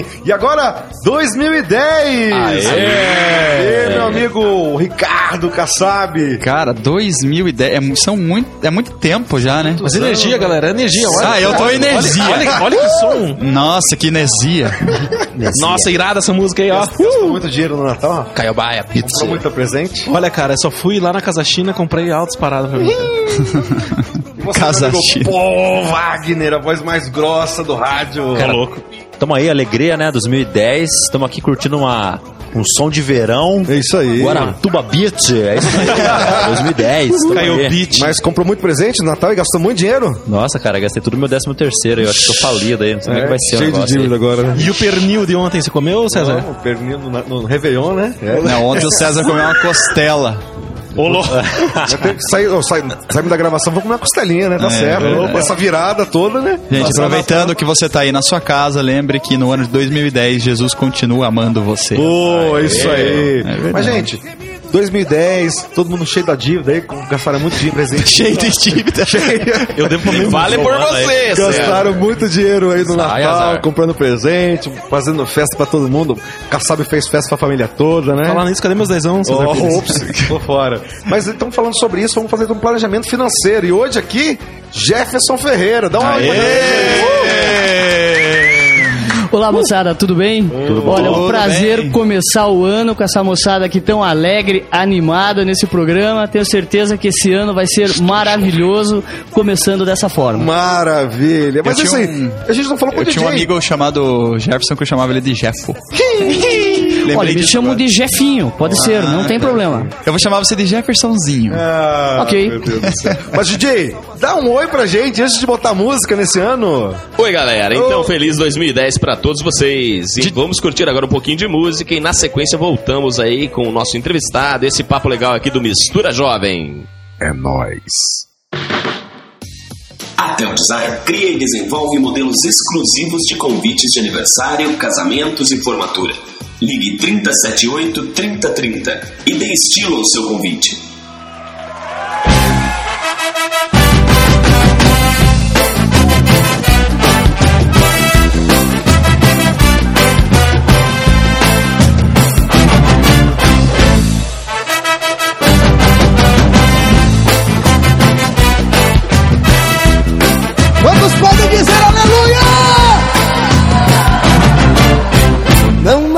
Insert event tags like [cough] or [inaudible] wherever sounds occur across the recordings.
hein? E agora, 2010! Aê, meu amigo Ricardo Kassab. Cara, 2010, é, são muito, é muito tempo já, né? Mas energia, galera, energia. Olha, Ah, eu tô em energia. Olha, olha que som. Nossa, que energia. Nossa, irada essa música aí, ó. Gastou muito dinheiro no Natal? Caiobaia, pizza. Comprou muito presente? Olha, cara, eu só fui lá na Casa China, comprei altas paradas pra mim. cara. Casa China. Pô, Wagner, a voz mais grossa do rádio. Cara, Tamo aí, alegria, né? 2010. Estamos aqui curtindo uma, um som de verão. É isso aí. Guaratuba Beach. É isso aí, [laughs] cara. 2010. tamo Caiu beat. Mas comprou muito presente no Natal e gastou muito dinheiro? Nossa, cara, gastei tudo meu 13 terceiro. Eu acho que tô falido aí. Não sei como é que vai ser o cheio de dívida agora, né? E o pernil de ontem você comeu, César? Não, o pernil no, no Réveillon, né? É. Não, ontem o César comeu uma costela. Ô, louco. [laughs] Saímos da gravação, vou comer uma costelinha, né? Tá É, certo. verdade. Essa virada toda, né? Gente, Passar aproveitando que você tá aí na sua casa, lembre que no ano de 2010 Jesus continua amando você. Pô, isso aí. verdade. Mas, gente, 2010, todo mundo cheio da dívida aí, gastaram muito dinheiro presente. [laughs] Cheio de dívida. Eu devo pra mim. Vale por você, César. Gastaram muito dinheiro aí no Sai, Natal, azar. comprando presente, fazendo festa pra todo mundo. Kassab fez festa pra família toda, né? Falando nisso, cadê meus dezão, César? Oh, ops, tô fora. Mas então falando sobre isso, vamos fazer um planejamento financeiro. E hoje aqui, Jefferson Ferreira. Dá uma olhada Olá, moçada, tudo bem? Olha, é um Tudo prazer bem. começar o ano com essa moçada aqui tão alegre, animada nesse programa. Tenho certeza que esse ano vai ser maravilhoso, começando dessa forma. Maravilha. Mas Eu aí, um- a gente não falou com Eu o DJ. tinha um amigo chamado Jefferson que eu chamava ele de Jeffo. Lembrei Olha, me chamo agora. de Jefinho, pode ser, não tem problema. Eu vou chamar você de Jeffersonzinho. Ah, Ok. meu Deus do céu. Mas, DJ, dá um oi pra gente antes de botar música nesse ano. Oi, galera. Então, Ô. feliz 2010 pra todos vocês. E vamos curtir agora um pouquinho de música e na sequência voltamos aí com o nosso entrevistado, esse papo legal aqui do Mistura Jovem. É nóis. A Tel Design cria e desenvolve modelos exclusivos de convites de aniversário, casamentos e formatura. Ligue 378 3030 e dê estilo ao seu convite.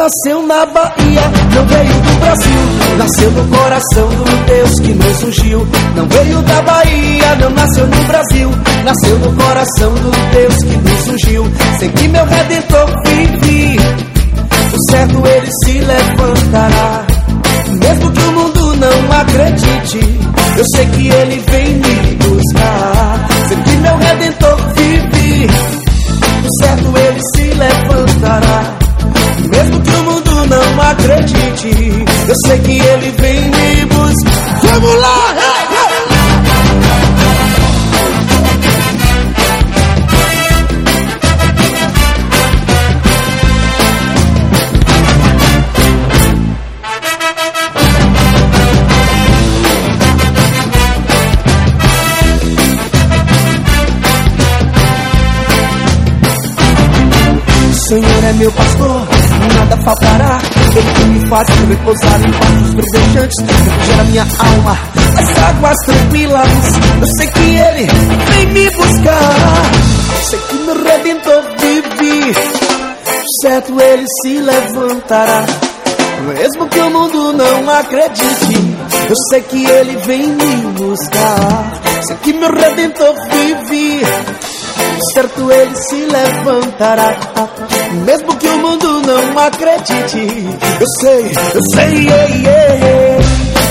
Nasceu na Bahia, não veio do Brasil. Nasceu no coração do Deus que nos ungiu. Não veio da Bahia, não nasceu no Brasil. Nasceu no coração do Deus que nos ungiu. Sei que meu redentor vive. O certo ele se levantará. Mesmo que o mundo não acredite, eu sei que ele vem me é meu pastor, nada faltará. Ele que me faz repousar em pastos verdejantes, refrigera minha alma. As águas tranquilas, eu sei que Ele vem me buscar. Sei que meu Redentor vive, certo Ele se levantará. Mesmo que o mundo não acredite, eu sei que Ele vem me buscar. Sei que meu Redentor vive certo ele se levantará. Mesmo que o mundo não acredite, eu sei, eu sei.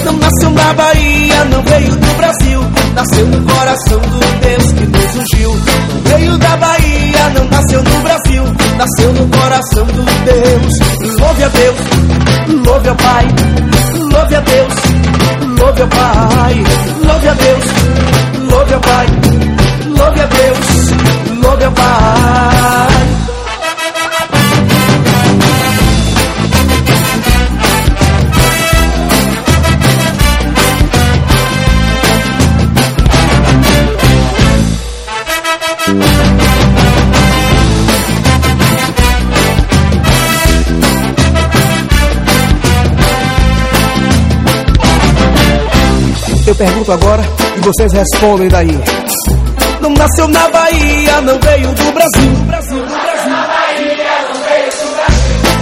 Não nasceu na Bahia, não veio do Brasil, nasceu no coração do Deus que nos ungiu. Não veio da Bahia, não nasceu no Brasil, nasceu no coração do Deus. Louve a Deus, louve ao Pai, louve a Deus, louve ao Pai, louve a Deus, louve ao Pai. Louve a Deus, sou meu é pai. Eu pergunto agora e vocês respondem daí. Nasceu na Bahia, não veio do Brasil. Brasil, do Brasil.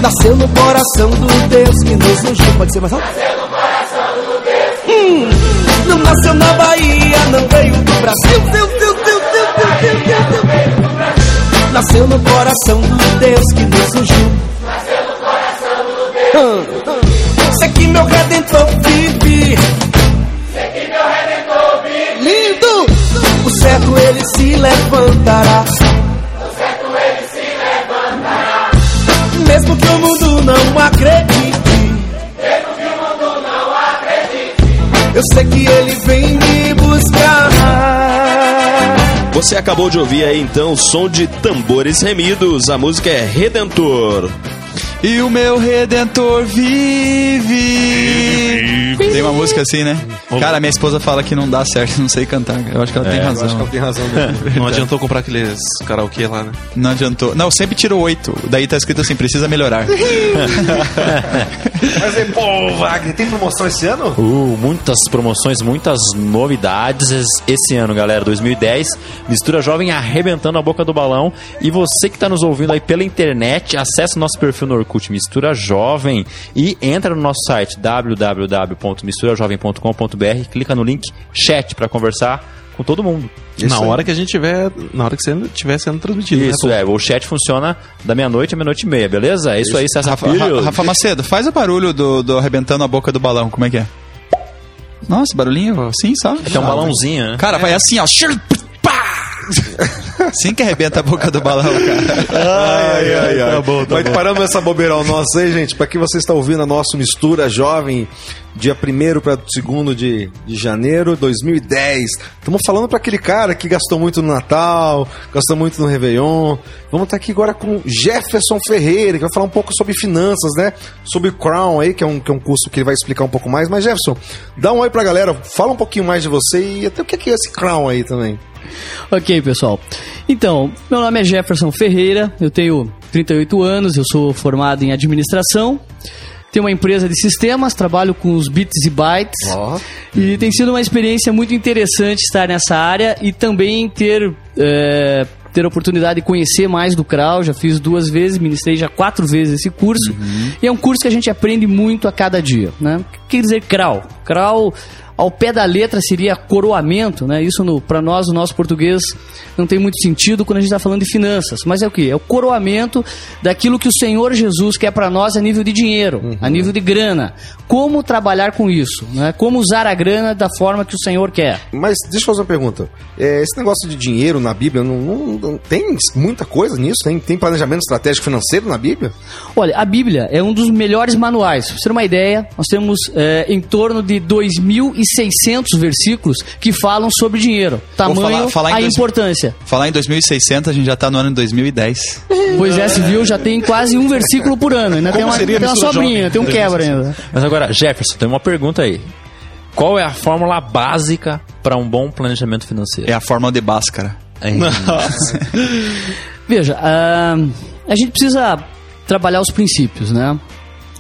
Nasceu no coração do Deus que nos ungiu. Pode ser mais alto? Nasceu no coração do Deus. Hum, não nasceu na Bahia, não veio do Brasil. Deus, Deus, Deus, Deus, Deus, Deus, Deus, Deus. Nasceu no coração do Deus que nos ungiu. Nasceu no coração do Deus. Sei que meu redentor vive. Sei que meu redentor vive. Lindo! O certo ele se levantará. Mesmo que o mundo não acredite. Mesmo que o mundo não acredite. Eu sei que ele vem me buscar. Você acabou de ouvir aí então o som de tambores remidos. A música é Redentor. E o meu redentor vive. Tem uma música assim, né? Cara, minha esposa fala que não dá certo, [laughs] não sei cantar. Eu acho que ela tem razão. Acho que ela tem razão. [laughs] Né? Não adiantou comprar aqueles karaokê lá, né? Não adiantou. Não, sempre tiro oito. Daí tá escrito assim, precisa melhorar. [laughs] Mas aí, pô, Wagner, tem promoção esse ano? Uh, muitas promoções, muitas novidades es- esse ano, galera. 2010, Mistura Jovem arrebentando a boca do balão. E você que está nos ouvindo aí pela internet, acesse o nosso perfil no Orkut Mistura Jovem e entra no nosso site www.misturajovem.com.br, clica no link chat para conversar com todo mundo. na aí. hora que a gente tiver. Na hora que você estiver sendo transmitido. Isso né? é, o chat funciona da meia-noite à meia-noite e meia, beleza? É isso aí, César Rafa, Filho. Ra- Rafa Macedo, faz o barulho do, do arrebentando a boca do balão, como é que é? Nossa, barulhinho assim, sabe? Tem um balãozinho, né? Cara, vai assim, ó. Assim que arrebenta a boca do balão, cara. Ai, ai, ai. Tá bom, tá Mas bom. parando essa bobeirão nossa aí, gente, pra que você está ouvindo a nossa mistura jovem, dia 1 para 2 de, de janeiro de 2010. Estamos falando para aquele cara que gastou muito no Natal, gastou muito no Réveillon. Vamos estar aqui agora com Jefferson Ferreira, que vai falar um pouco sobre finanças, né? Sobre o Crown aí, que é um, que é um curso que ele vai explicar um pouco mais. Mas, Jefferson, dá um oi pra galera, fala um pouquinho mais de você e até o que é esse Crown aí também. Ok, pessoal. Então, meu nome é Jefferson Ferreira, eu tenho 38 anos, eu sou formado em administração, tenho uma empresa de sistemas, trabalho com os bits e bytes. Ó. E tem sido uma experiência muito interessante estar nessa área e também ter. é, ter a oportunidade de conhecer mais do CRAU, já fiz duas vezes, ministrei já quatro vezes esse curso, e é um curso que a gente aprende muito a cada dia, né? O que quer dizer CRAU? CRAU, ao pé da letra, seria coroamento, né? Isso, para nós, o nosso português, não tem muito sentido quando a gente está falando de finanças, mas é o que? É o coroamento daquilo que o Senhor Jesus quer para nós a nível de dinheiro, a nível de grana. Como trabalhar com isso, né? Como usar a grana da forma que o Senhor quer. Mas deixa eu fazer uma pergunta. É, esse negócio de dinheiro na Bíblia, não, não- não- tem muita coisa nisso? Tem, tem planejamento estratégico financeiro na Bíblia? Olha, a Bíblia é um dos melhores manuais. Pra você ter uma ideia, nós temos é, em torno de 2.600 versículos que falam sobre dinheiro. Tamanho, falar- falar em a dois- importância. Falar em 2600, a gente já tá no ano de 2010. Pois é, se viu, já tem quase um versículo por ano. Ainda tem uma, tem uma sobrinha, tem um quebra ainda. Mas agora, Jefferson, tem uma pergunta aí. Qual é a fórmula básica para um bom planejamento financeiro? É a fórmula de Bhaskara. É. [laughs] Veja, ah, a gente precisa trabalhar os princípios, né?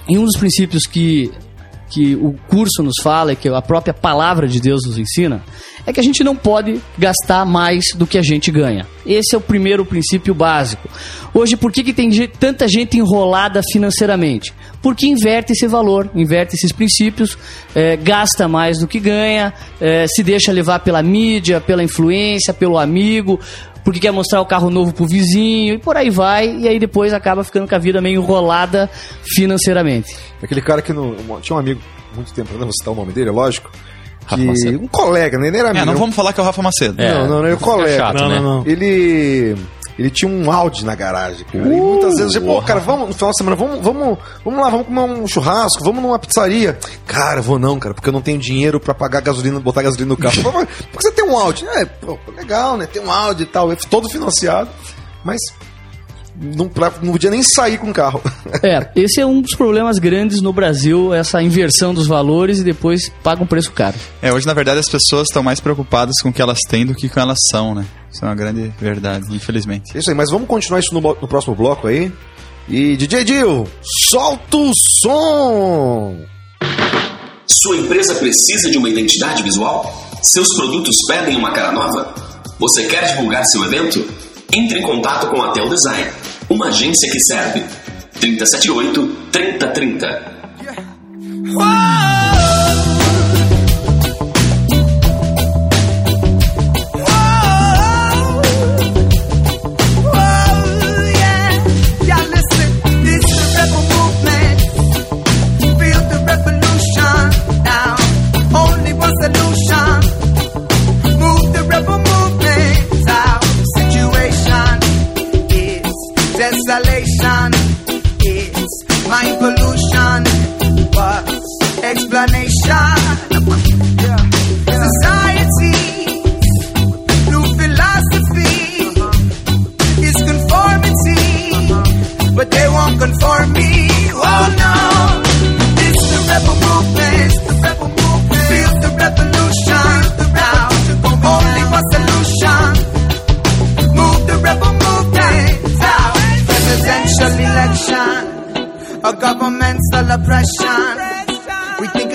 E um dos princípios que, que o curso nos fala, e que a própria palavra de Deus nos ensina, é que a gente não pode gastar mais do que a gente ganha. Esse é o primeiro princípio básico. Hoje, por que, que tem tanta gente enrolada financeiramente? Porque inverte esse valor, inverte esses princípios, eh, gasta mais do que ganha, eh, se deixa levar pela mídia, pela influência, pelo amigo, porque quer mostrar o carro novo pro vizinho, e por aí vai, e aí depois acaba ficando com a vida meio enrolada financeiramente. Aquele cara que não, tinha um amigo muito tempo, não vou citar o nome dele, é lógico. Rafa Que, Macedo. um colega, né? Ele era amigo. É, não vamos falar que é o Rafa Macedo. É, não, não, ele é o colega. chato, Não, né? não, não. Ele. Ele tinha um Audi na garagem, cara. e muitas vezes, eu, pô, cara, vamos no final de semana, vamos, vamos, vamos lá, vamos comer um churrasco, vamos numa pizzaria. Cara, vou não, cara, porque eu não tenho dinheiro pra pagar gasolina, botar gasolina no carro. Pô, mas [laughs] Por que você tem um Audi? É, pô, legal, né? Tem um Audi e tal, é todo financiado, mas não, pra- não podia nem sair com o carro. [laughs] É, esse é um dos problemas grandes no Brasil, essa inversão dos valores e depois paga um preço caro. É, hoje, na verdade, as pessoas estão mais preocupadas com o que elas têm do que com o que elas são, né? Isso é uma grande verdade, infelizmente. Isso aí, mas vamos continuar isso no, no próximo bloco aí. E DJ Dil, solta o som! Sua empresa precisa de uma identidade visual? Seus produtos pedem uma cara nova? Você quer divulgar seu evento? Entre em contato com a Tel Design, uma agência que serve. 378 3030. Desolation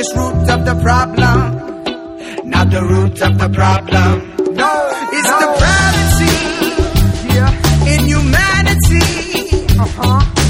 Think root of the problem, not the root of the problem. No, it's depravity in humanity. But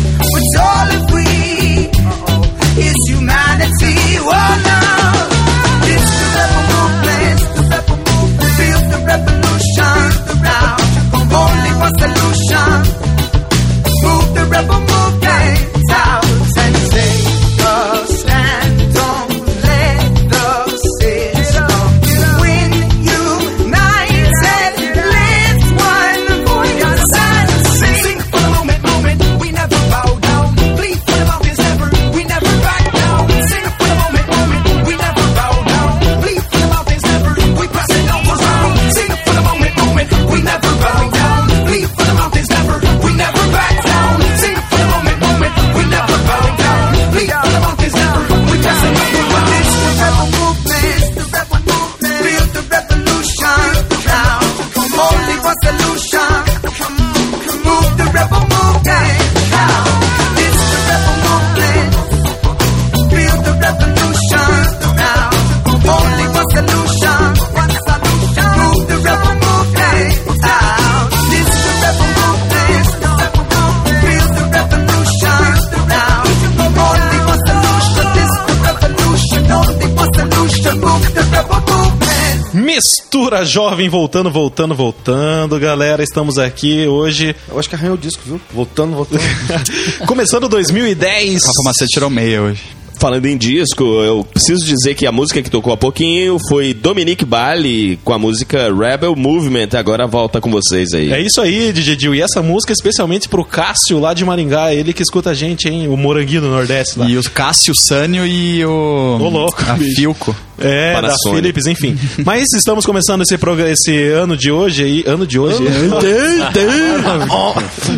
Mistura jovem voltando, voltando, voltando, galera. Estamos aqui hoje, Eu acho que arranhou o disco, viu? Voltando, voltando. [laughs] começando 2010. Rafa Macete tirou meia hoje. Falando em disco, eu preciso dizer que a música que tocou há pouquinho foi Dominique Bali com a música Rebel Movement. Agora volta com vocês aí. É isso aí, DJ Dil. E essa música especialmente pro Cássio lá de Maringá, ele que escuta a gente, hein? O Moranguinho do Nordeste lá. E o Cássio Sânio e o. Ô, louco, A bicho. Filco. É, da Panasonic. Philips, enfim. Mas estamos começando esse, programa, esse ano de hoje aí. Ano de hoje? [laughs]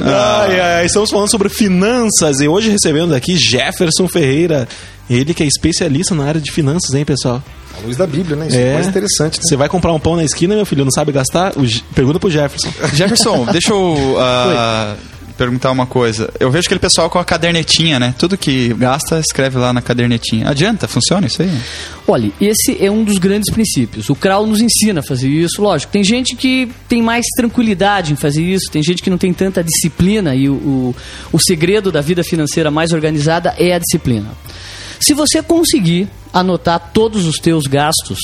ai, ai, estamos falando sobre finanças e hoje recebendo aqui Jefferson Ferreira. Ele que é especialista na área de finanças, hein, pessoal? A luz da Bíblia, né? Isso É. é mais interessante. Né? Você vai comprar um pão na esquina, meu filho, não sabe gastar? O Pergunta pro Jefferson. Jefferson, deixa eu ah, perguntar uma coisa. Eu vejo aquele pessoal com a cadernetinha, né? Tudo que gasta, escreve lá na cadernetinha. Adianta? Funciona isso aí? Olha, esse é um dos grandes princípios. O Krau nos ensina a fazer isso. Lógico, tem gente que tem mais tranquilidade em fazer isso, tem gente que não tem tanta disciplina e o, o, o segredo da vida financeira mais organizada é a disciplina. Se você conseguir anotar todos os teus gastos,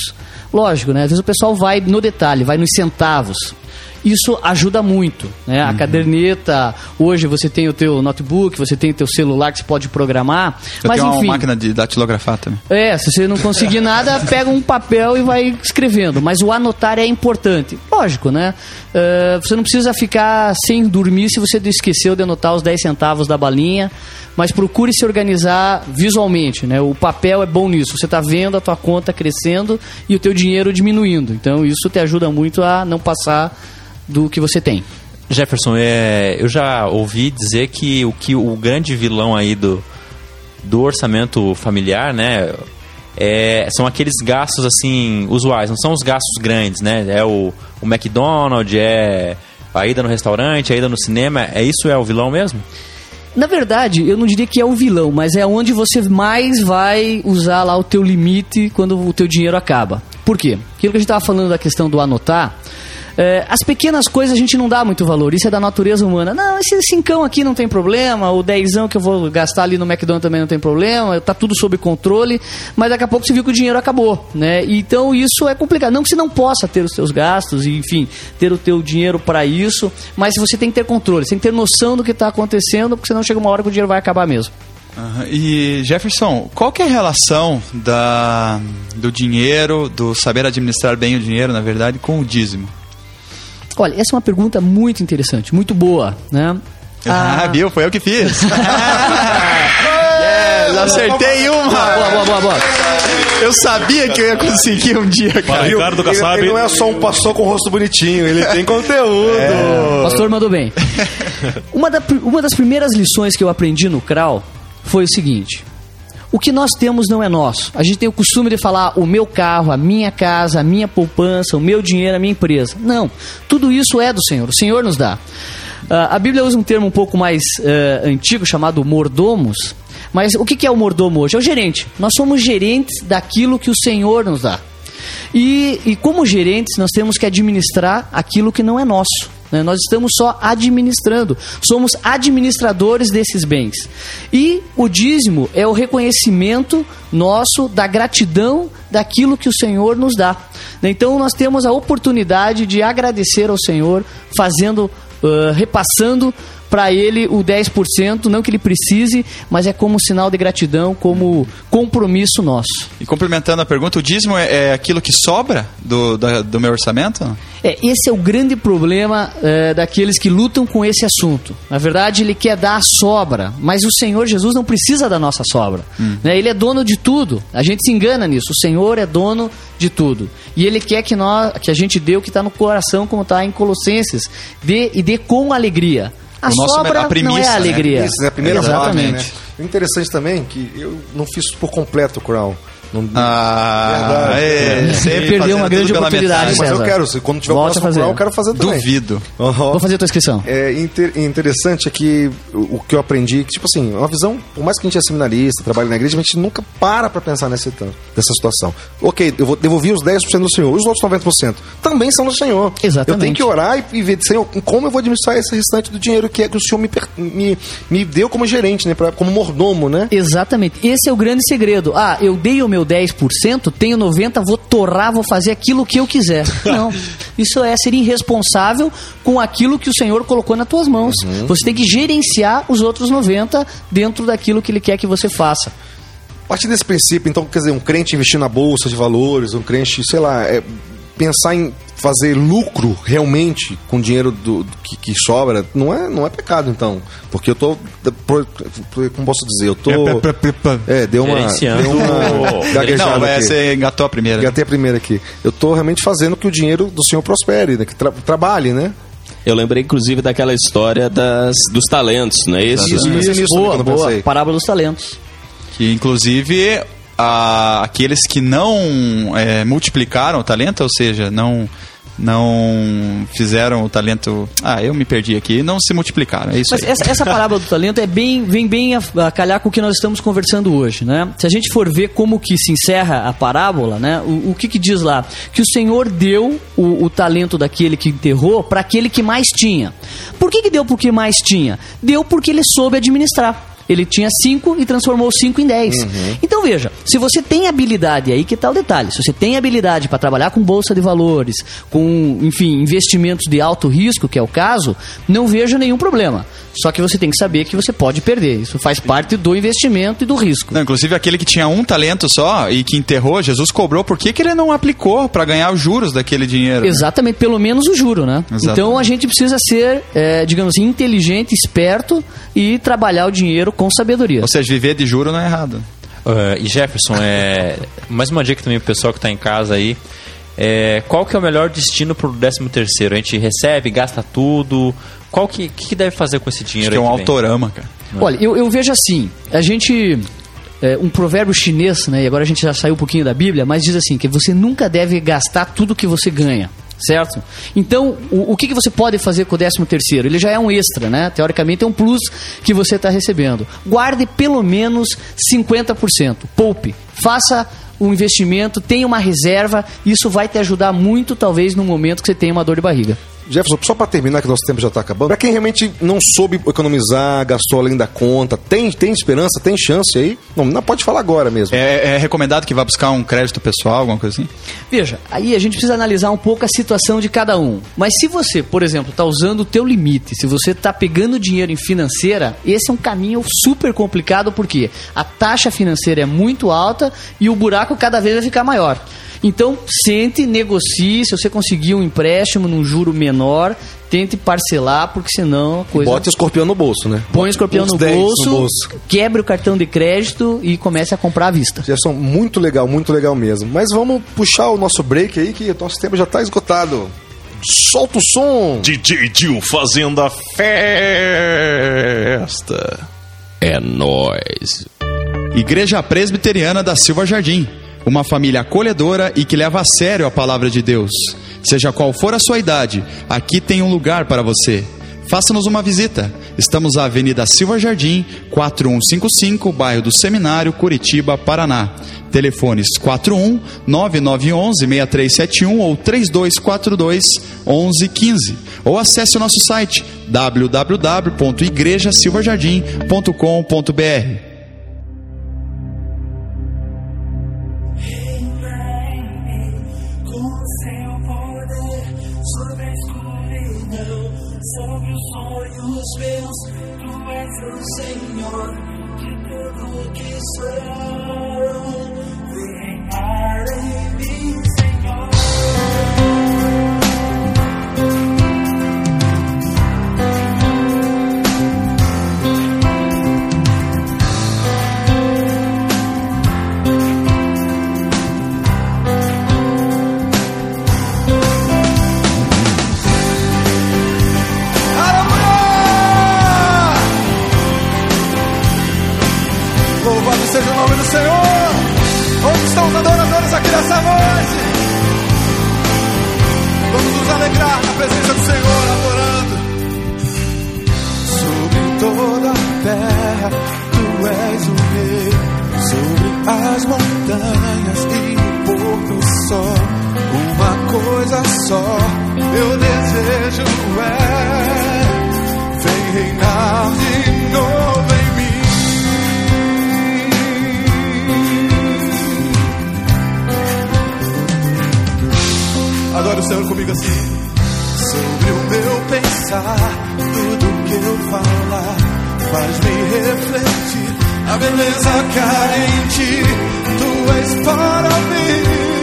lógico, né? Às vezes o pessoal vai no detalhe, vai nos centavos. Isso ajuda muito, né? Uhum. A caderneta, hoje você tem o teu notebook, você tem o teu celular que você pode programar, Eu mas tenho enfim. uma máquina de datilografar também. É, se você não conseguir [laughs] nada, pega um papel e vai escrevendo. Mas o anotar é importante. Lógico, né? Eh, você não precisa ficar sem dormir se você esqueceu de anotar os 10 centavos da balinha. Mas procure se organizar visualmente, né? O papel é bom nisso. Você está vendo a tua conta crescendo e o teu dinheiro diminuindo. Então isso te ajuda muito a não passar do que você tem. Jefferson, é, eu já ouvi dizer que o, que o grande vilão aí do, do orçamento familiar, né? é, são aqueles gastos assim usuais, não são os gastos grandes, né? É o, o McDonald's, é a ida no restaurante, a ida no cinema, é isso é o vilão mesmo? na verdade, eu não diria que é o vilão, mas é onde você mais vai usar lá o teu limite quando o teu dinheiro acaba. Por quê? Aquilo que a gente estava falando da questão do anotar, é, as pequenas coisas a gente não dá muito valor, isso é da natureza humana. Não, esse cincão aqui não tem problema, o dezão que eu vou gastar ali no McDonald's também não tem problema, tá tudo sob controle, mas daqui a pouco você viu que o dinheiro acabou, né? Então isso é complicado. Não que você não possa ter os seus gastos e, enfim, ter o teu dinheiro para isso, mas você tem que ter controle, você tem que ter noção do que está acontecendo, porque senão chega uma hora que o dinheiro vai acabar mesmo. Aham. E Jefferson, qual que é a relação da, do dinheiro, do saber administrar bem o dinheiro, na verdade, com o dízimo? Olha, essa é uma pergunta muito interessante, muito boa, né? Ah, viu? Foi eu que fiz. [laughs] yes, acertei uma! Boa, boa, boa, boa. Eu sabia que eu ia conseguir um dia, Para cara. Ricardo Ele, Kassab. ele não é só um pastor com o rosto bonitinho, ele tem conteúdo. O pastor mandou bem. [laughs] Uma, da- uma das primeiras lições que eu aprendi no CRAL foi o seguinte: o que nós temos não é nosso. A gente tem o costume de falar o meu carro, a minha casa, a minha poupança, o meu dinheiro, a minha empresa. Não, tudo isso é do Senhor. O Senhor nos dá. Ah, a Bíblia usa um termo um pouco mais eh, antigo chamado mordomos. Mas o que que é o mordomo hoje? É o gerente. Nós somos gerentes daquilo que o Senhor nos dá. E, e como gerentes, nós temos que administrar aquilo que não é nosso. Né? Nós estamos só administrando. Somos administradores desses bens. E o dízimo é o reconhecimento nosso da gratidão daquilo que o Senhor nos dá. Então nós temos a oportunidade de agradecer ao Senhor, fazendo, ah, repassando para ele o 10%, não que ele precise, mas é como sinal de gratidão, como compromisso nosso. E complementando a pergunta, o dízimo é, é aquilo que sobra do, da- do meu orçamento? É, esse é o grande problema é, daqueles que lutam com esse assunto. Na verdade, ele quer dar a sobra, mas o Senhor Jesus não precisa da nossa sobra. Né? Ele é dono de tudo. A gente se engana nisso. O Senhor é dono de tudo. E Ele quer que, nós, que a gente dê o que está no coração, como está em Colossenses. Dê e dê com alegria. A O nosso- sobra a não premissa, é né? alegria. Isso, né? A primeira Exatamente. parte, né? O interessante também é que eu não fiz por completo o Crown. Não, Ah, Verdade. é, sempre Perdeu uma grande oportunidade, metade. mas eu quero, se- quando tiver o Volte a próximo fazer. Eu quero fazer também. Duvido. Aham. Vou fazer a tua inscrição. É inter- interessante é que o, o que eu aprendi, que, tipo assim, uma visão, por mais que a gente é seminarista, trabalhe na igreja, a gente nunca para pra pensar nesse, tanto- nessa situação. Ok, eu vou devolver os 10% do Senhor, os outros 90% também são do Senhor. Exatamente. Eu tenho que orar e, e ver, Senhor, como eu vou administrar esse restante do dinheiro que é que o Senhor me, me, me deu como gerente, né, pra, como mordomo, né? Exatamente. Esse é o grande segredo. Ah, eu dei o meu 10%, tenho 90%, vou torrar, vou fazer aquilo que eu quiser. [laughs] Não. Isso é ser irresponsável com aquilo que o Senhor colocou nas tuas mãos. Você tem que gerenciar os outros 90% dentro daquilo que Ele quer que você faça. A partir desse princípio, então, quer dizer, um crente investir na bolsa de valores, um crente, sei lá, é, pensar em fazer lucro realmente com o dinheiro do, do que, que sobra, não é, não é pecado, então. Porque eu tô. Como posso dizer? Eu tô. É, deu uma. Gerenciando. Deu uma gaguejada Não, é, aqui. você engatou a primeira. E até a primeira aqui. Eu tô realmente fazendo que o dinheiro do senhor prospere, né? Que tra- trabalhe, né? Eu lembrei, inclusive, daquela história das, dos talentos, não é isso? Isso, pensei nisso boa, boa. pensei. Parábola dos talentos. Que inclusive a- aqueles que não é, multiplicaram o talento, ou seja, não não fizeram o talento. Ah, eu me perdi aqui, não se multiplicaram. É isso Mas aí. essa, essa parábola do talento é bem, vem bem a, a calhar com o que nós estamos conversando hoje, né? Se a gente for ver como que se encerra a parábola, né? O, o que que diz lá? Que o Senhor deu o, o talento daquele que enterrou para aquele que mais tinha. Por que que deu porque mais tinha? Deu porque ele soube administrar. Ele tinha cinco e transformou cinco em dez. Então veja, se você tem habilidade, aí que tá o detalhe. Se você tem habilidade para trabalhar com bolsa de valores, com, enfim, investimentos de alto risco, que é o caso, não vejo nenhum problema. Só que você tem que saber que você pode perder. Isso faz parte do investimento e do risco. Não, inclusive aquele que tinha um talento só e que enterrou, Jesus cobrou, por que, que ele não aplicou para ganhar os juros daquele dinheiro? né? Exatamente, pelo menos o juro, né? Exatamente. Então a gente precisa ser, é, digamos assim, inteligente, esperto e trabalhar o dinheiro com sabedoria. Ou seja, viver de juro não é errado. Uh, e Jefferson, é, mais uma dica também pro pessoal que está em casa aí. É, qual que é o melhor destino pro 13 terceiro? A gente recebe, gasta tudo. Qual que, que, deve fazer com esse Acho dinheiro que é um que autorama, cara. Olha, eu, eu vejo assim, a gente. é, um provérbio chinês, né? E agora a gente já saiu um pouquinho da Bíblia, mas diz assim: que você nunca deve gastar tudo que você ganha. Certo? Então, o, o que, que você pode fazer com o 13 terceiro? Ele já é um extra, né? Teoricamente é um plus que você está recebendo. Guarde pelo menos 50%. Poupe. Faça um investimento, tenha uma reserva. Isso vai te ajudar muito, talvez, no momento que você tenha uma dor de barriga. Jefferson, só para terminar, que nosso tempo já está acabando. Para quem realmente não soube economizar, gastou além da conta, tem, tem esperança, tem chance aí? Não, não pode falar agora mesmo. É, é recomendado que vá buscar um crédito pessoal, alguma coisa assim? Veja, aí a gente precisa analisar um pouco a situação de cada um. Mas se você, por exemplo, está usando o teu limite, se você está pegando dinheiro em financeira, esse é um caminho super complicado porque a taxa financeira é muito alta e o buraco cada vez vai ficar maior. Então, sente, negocie, se você conseguir um empréstimo num juro menor, tente parcelar, porque senão a coisa... Bote o escorpião no bolso, né? Põe o escorpião no 10 bolso, no bolso. quebre o cartão de crédito e comece a comprar à vista. Jefferson, muito legal, muito legal mesmo. Mas vamos puxar o nosso break aí, que o nosso tempo já está esgotado. Solta o som! DJ Dil fazendo a festa. É nóis. Igreja Presbiteriana da Silva Jardim. Uma família acolhedora e que leva a sério a palavra de Deus. Seja qual for a sua idade, aqui tem um lugar para você. Faça-nos uma visita. Estamos na Avenida Silva Jardim, 4155, bairro do Seminário, Curitiba, Paraná. Telefones 41 9911 6371 ou 3242 1115. Ou acesse o nosso site www.igrejasilvajardim.com.br. estão os adoradores aqui nessa noite? Vamos nos alegrar na presença do Senhor, adorando. Sobre toda a terra, tu és o rei. Sobre as montanhas e o pôr do sol, uma coisa só eu desejo é vem reinar de novo Adore o Senhor comigo assim. Sobre o meu pensar, tudo que eu falar faz-me refletir. A beleza ti, tu és para mim,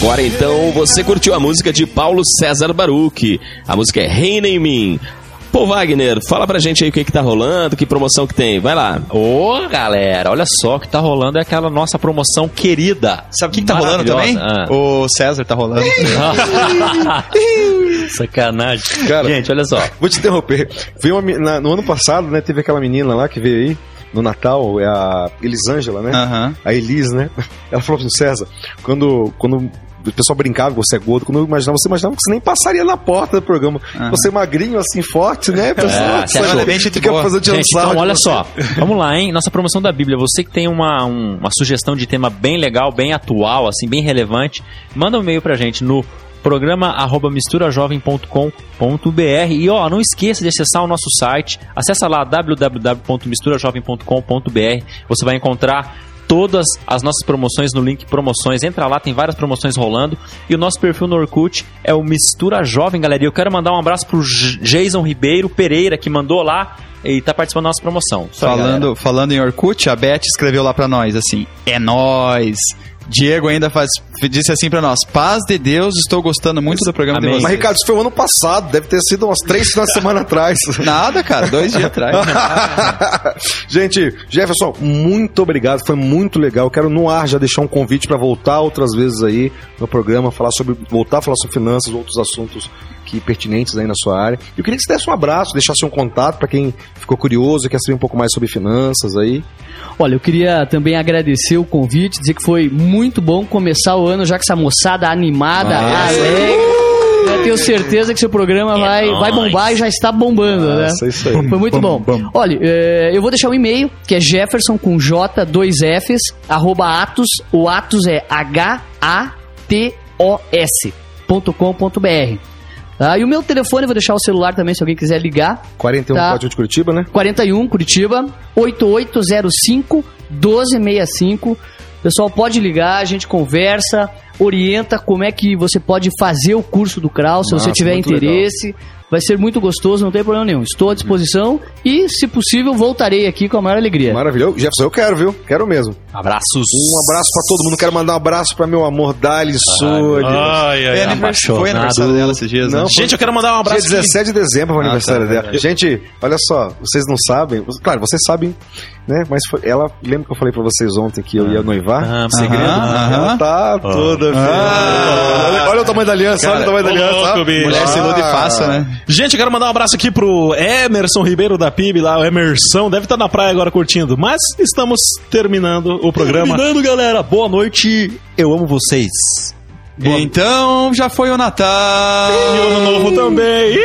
agora. Então você curtiu a música de Paulo César Baruch. A música é Reina em Mim. Pô, Wagner, fala pra gente aí o que, que tá rolando, que promoção que tem. Vai lá. Ô, galera, olha só o que tá rolando é aquela nossa promoção querida. Sabe o que, que tá rolando também? Maravilhosa. O César tá rolando. [laughs] Sacanagem. Cara. Gente, olha só. Vou te interromper. Veio uma na- no ano passado, né, teve aquela menina lá que veio aí, no Natal, é a Elisângela, né? Aham. A Elis, né? Ela falou assim, César, quando, quando o pessoal brincava que você é gordo, quando eu imaginava, você imaginava que você nem passaria na porta do programa. Você é magrinho, assim, forte, né? Pessoal, você achou? Bem gente fica boa. fazendo Gente, então olha você. só. Vamos lá, hein? Nossa promoção da Bíblia. Você que tem uma, um- uma sugestão de tema bem legal, bem atual, assim, bem relevante, manda um e-mail pra gente no programa arroba misturajovem.com.br e ó, não esqueça de acessar o nosso site, acessa lá www.misturajovem.com.br, você vai encontrar todas as nossas promoções no link promoções, entra lá, tem várias promoções rolando e o nosso perfil no Orkut é o Mistura Jovem, galera, e eu quero mandar um abraço pro Jason Ribeiro Pereira, que mandou lá e tá participando da nossa promoção. Falando, falando em Orkut, a Beth escreveu lá pra nós assim: é nós. Diego ainda faz, disse assim pra nós: Paz de Deus, estou gostando muito do programa Amém. de vocês. Mas, Ricardo, isso foi o ano passado, deve ter sido umas três finais de semana atrás. [laughs] Nada, cara, dois dias atrás. [laughs] Gente, Jefferson, muito obrigado, foi muito legal. Quero no ar já deixar um convite para voltar outras vezes aí no programa, falar sobre voltar a falar sobre finanças, outros assuntos que pertinentes aí na sua área. Eu queria que você desse um abraço, deixasse um contato para quem ficou curioso, quer saber um pouco mais sobre finanças aí. Olha, eu queria também agradecer o convite, dizer que foi muito bom começar o ano já com essa moçada animada, Nossa. alegre. Eu tenho certeza que seu programa vai, vai bombar e já está bombando, né? Nossa, isso aí. Foi muito bom. Olha, eh, eu vou deixar o e-mail, que é Jefferson com J, dois Fs, arroba Atos. O Atos é H-A-T-O-S Tá? E o meu telefone, eu vou deixar o celular também, se alguém quiser ligar. 41 Tá. Código de Curitiba, né? 41 Curitiba 8805 1265. O pessoal pode ligar, a gente conversa, orienta como é que você pode fazer o curso do Kraus, se Nossa, você tiver interesse. Vai ser muito gostoso, não tem problema nenhum. Estou à disposição e, se possível, voltarei aqui com a maior alegria. Maravilhoso. Jefferson, eu quero, viu? Quero mesmo. Abraços. Um abraço pra todo mundo. Quero mandar um abraço pra meu amor Dali Sônia. Ai, ai, É Foi aniversário dela esses dias, né? Não, Gente, eu quero mandar um abraço Dia aqui. 17 de dezembro é o Ah, aniversário tá, dela. verdade. Gente, olha só, vocês não sabem, claro, vocês sabem, né? Mas foi- ela, lembra que eu falei pra vocês ontem que eu ia noivar? Ah, Segredo. aham, Ela tá toda feliz. Olha, olha o tamanho da aliança, olha o tamanho da aliança. louco, bicho. Mulher se ilude Ah. fácil, né? Gente, eu quero mandar um abraço aqui pro Emerson Ribeiro da PIB lá, o Emersão, deve estar na praia agora curtindo, mas estamos terminando o programa. Terminando, galera. Boa noite. Eu amo vocês. Então já foi o Natal. E o ano novo também.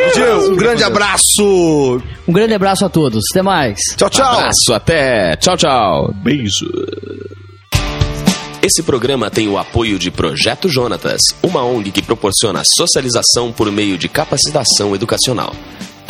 Um grande abraço. Um grande abraço a todos. Até mais. Tchau, tchau. Abraço, até. Tchau, tchau. Beijo. Esse programa tem o apoio de Projeto Jonatas, uma ONG que proporciona socialização por meio de capacitação educacional.